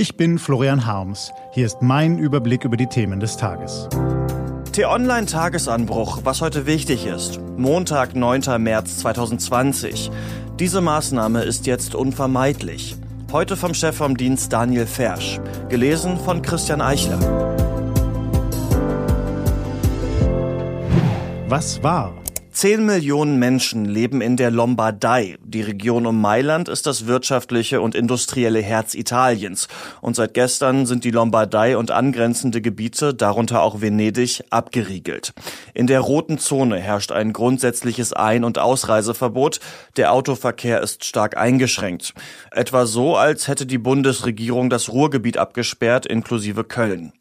Ich bin Florian Harms. Hier ist mein Überblick über die Themen des Tages. T-Online Tagesanbruch, was heute wichtig ist. Montag, 9. März 2020. Diese Maßnahme ist jetzt unvermeidlich. Heute vom Chef vom Dienst Daniel Fersch. Gelesen von Christian Eichler. Was war? Zehn Millionen Menschen leben in der Lombardei. Die Region um Mailand ist das wirtschaftliche und industrielle Herz Italiens. Und seit gestern sind die Lombardei und angrenzende Gebiete, darunter auch Venedig, abgeriegelt. In der roten Zone herrscht ein grundsätzliches Ein- und Ausreiseverbot. Der Autoverkehr ist stark eingeschränkt. Etwa so, als hätte die Bundesregierung das Ruhrgebiet abgesperrt, inklusive Köln.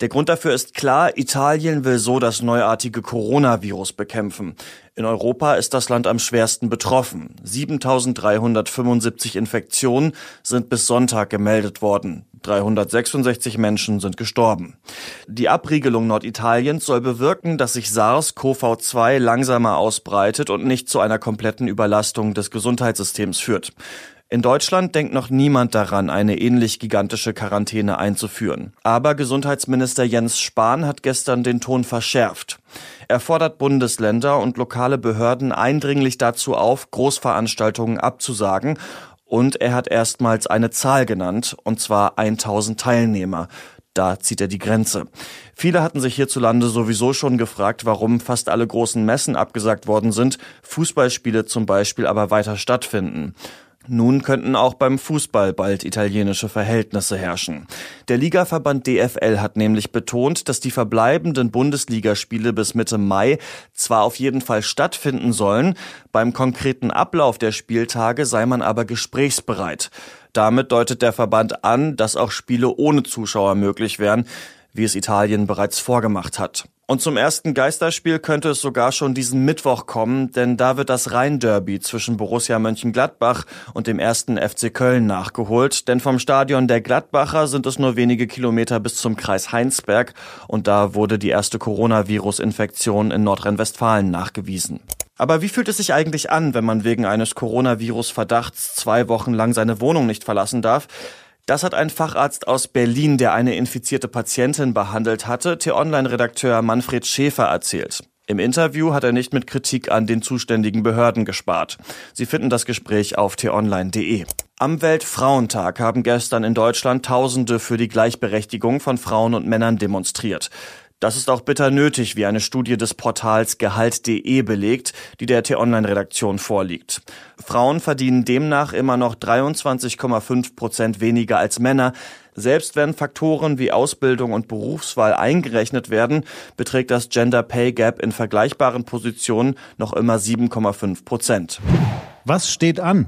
Der Grund dafür ist klar, Italien will so das neuartige Coronavirus bekämpfen. In Europa ist das Land am schwersten betroffen. 7375 Infektionen sind bis Sonntag gemeldet worden. 366 Menschen sind gestorben. Die Abriegelung Norditaliens soll bewirken, dass sich SARS-CoV-2 langsamer ausbreitet und nicht zu einer kompletten Überlastung des Gesundheitssystems führt. In Deutschland denkt noch niemand daran, eine ähnlich gigantische Quarantäne einzuführen. Aber Gesundheitsminister Jens Spahn hat gestern den Ton verschärft. Er fordert Bundesländer und lokale Behörden eindringlich dazu auf, Großveranstaltungen abzusagen und er hat erstmals eine Zahl genannt, und zwar 1000 Teilnehmer. Da zieht er die Grenze. Viele hatten sich hierzulande sowieso schon gefragt, warum fast alle großen Messen abgesagt worden sind, Fußballspiele zum Beispiel aber weiter stattfinden. Nun könnten auch beim Fußball bald italienische Verhältnisse herrschen. Der Ligaverband DFL hat nämlich betont, dass die verbleibenden Bundesligaspiele bis Mitte Mai zwar auf jeden Fall stattfinden sollen, beim konkreten Ablauf der Spieltage sei man aber gesprächsbereit. Damit deutet der Verband an, dass auch Spiele ohne Zuschauer möglich wären, wie es Italien bereits vorgemacht hat. Und zum ersten Geisterspiel könnte es sogar schon diesen Mittwoch kommen, denn da wird das Rhein-Derby zwischen Borussia Mönchengladbach und dem ersten FC Köln nachgeholt. Denn vom Stadion der Gladbacher sind es nur wenige Kilometer bis zum Kreis Heinsberg und da wurde die erste Coronavirus-Infektion in Nordrhein-Westfalen nachgewiesen. Aber wie fühlt es sich eigentlich an, wenn man wegen eines Coronavirus-Verdachts zwei Wochen lang seine Wohnung nicht verlassen darf? Das hat ein Facharzt aus Berlin, der eine infizierte Patientin behandelt hatte, T-Online-Redakteur Manfred Schäfer erzählt. Im Interview hat er nicht mit Kritik an den zuständigen Behörden gespart. Sie finden das Gespräch auf t-online.de. Am Weltfrauentag haben gestern in Deutschland Tausende für die Gleichberechtigung von Frauen und Männern demonstriert. Das ist auch bitter nötig, wie eine Studie des Portals Gehalt.de belegt, die der T-Online-Redaktion vorliegt. Frauen verdienen demnach immer noch 23,5 Prozent weniger als Männer. Selbst wenn Faktoren wie Ausbildung und Berufswahl eingerechnet werden, beträgt das Gender Pay Gap in vergleichbaren Positionen noch immer 7,5 Prozent. Was steht an?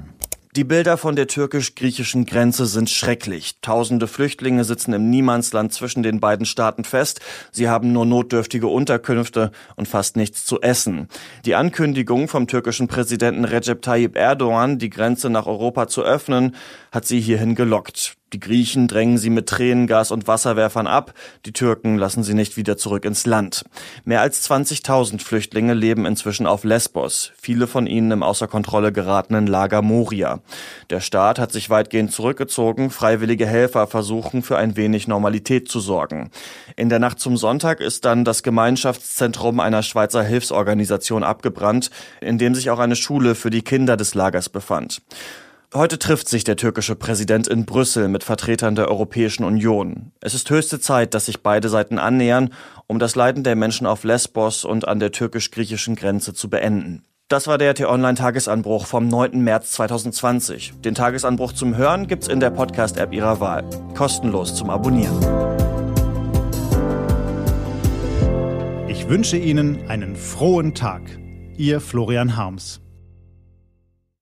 Die Bilder von der türkisch-griechischen Grenze sind schrecklich. Tausende Flüchtlinge sitzen im Niemandsland zwischen den beiden Staaten fest. Sie haben nur notdürftige Unterkünfte und fast nichts zu essen. Die Ankündigung vom türkischen Präsidenten Recep Tayyip Erdogan, die Grenze nach Europa zu öffnen, hat sie hierhin gelockt. Die Griechen drängen sie mit Tränengas und Wasserwerfern ab, die Türken lassen sie nicht wieder zurück ins Land. Mehr als 20.000 Flüchtlinge leben inzwischen auf Lesbos, viele von ihnen im außer Kontrolle geratenen Lager Moria. Der Staat hat sich weitgehend zurückgezogen, freiwillige Helfer versuchen für ein wenig Normalität zu sorgen. In der Nacht zum Sonntag ist dann das Gemeinschaftszentrum einer Schweizer Hilfsorganisation abgebrannt, in dem sich auch eine Schule für die Kinder des Lagers befand. Heute trifft sich der türkische Präsident in Brüssel mit Vertretern der Europäischen Union. Es ist höchste Zeit, dass sich beide Seiten annähern, um das Leiden der Menschen auf Lesbos und an der türkisch-griechischen Grenze zu beenden. Das war der T-Online-Tagesanbruch vom 9. März 2020. Den Tagesanbruch zum Hören gibt's in der Podcast-App Ihrer Wahl. Kostenlos zum Abonnieren. Ich wünsche Ihnen einen frohen Tag. Ihr Florian Harms.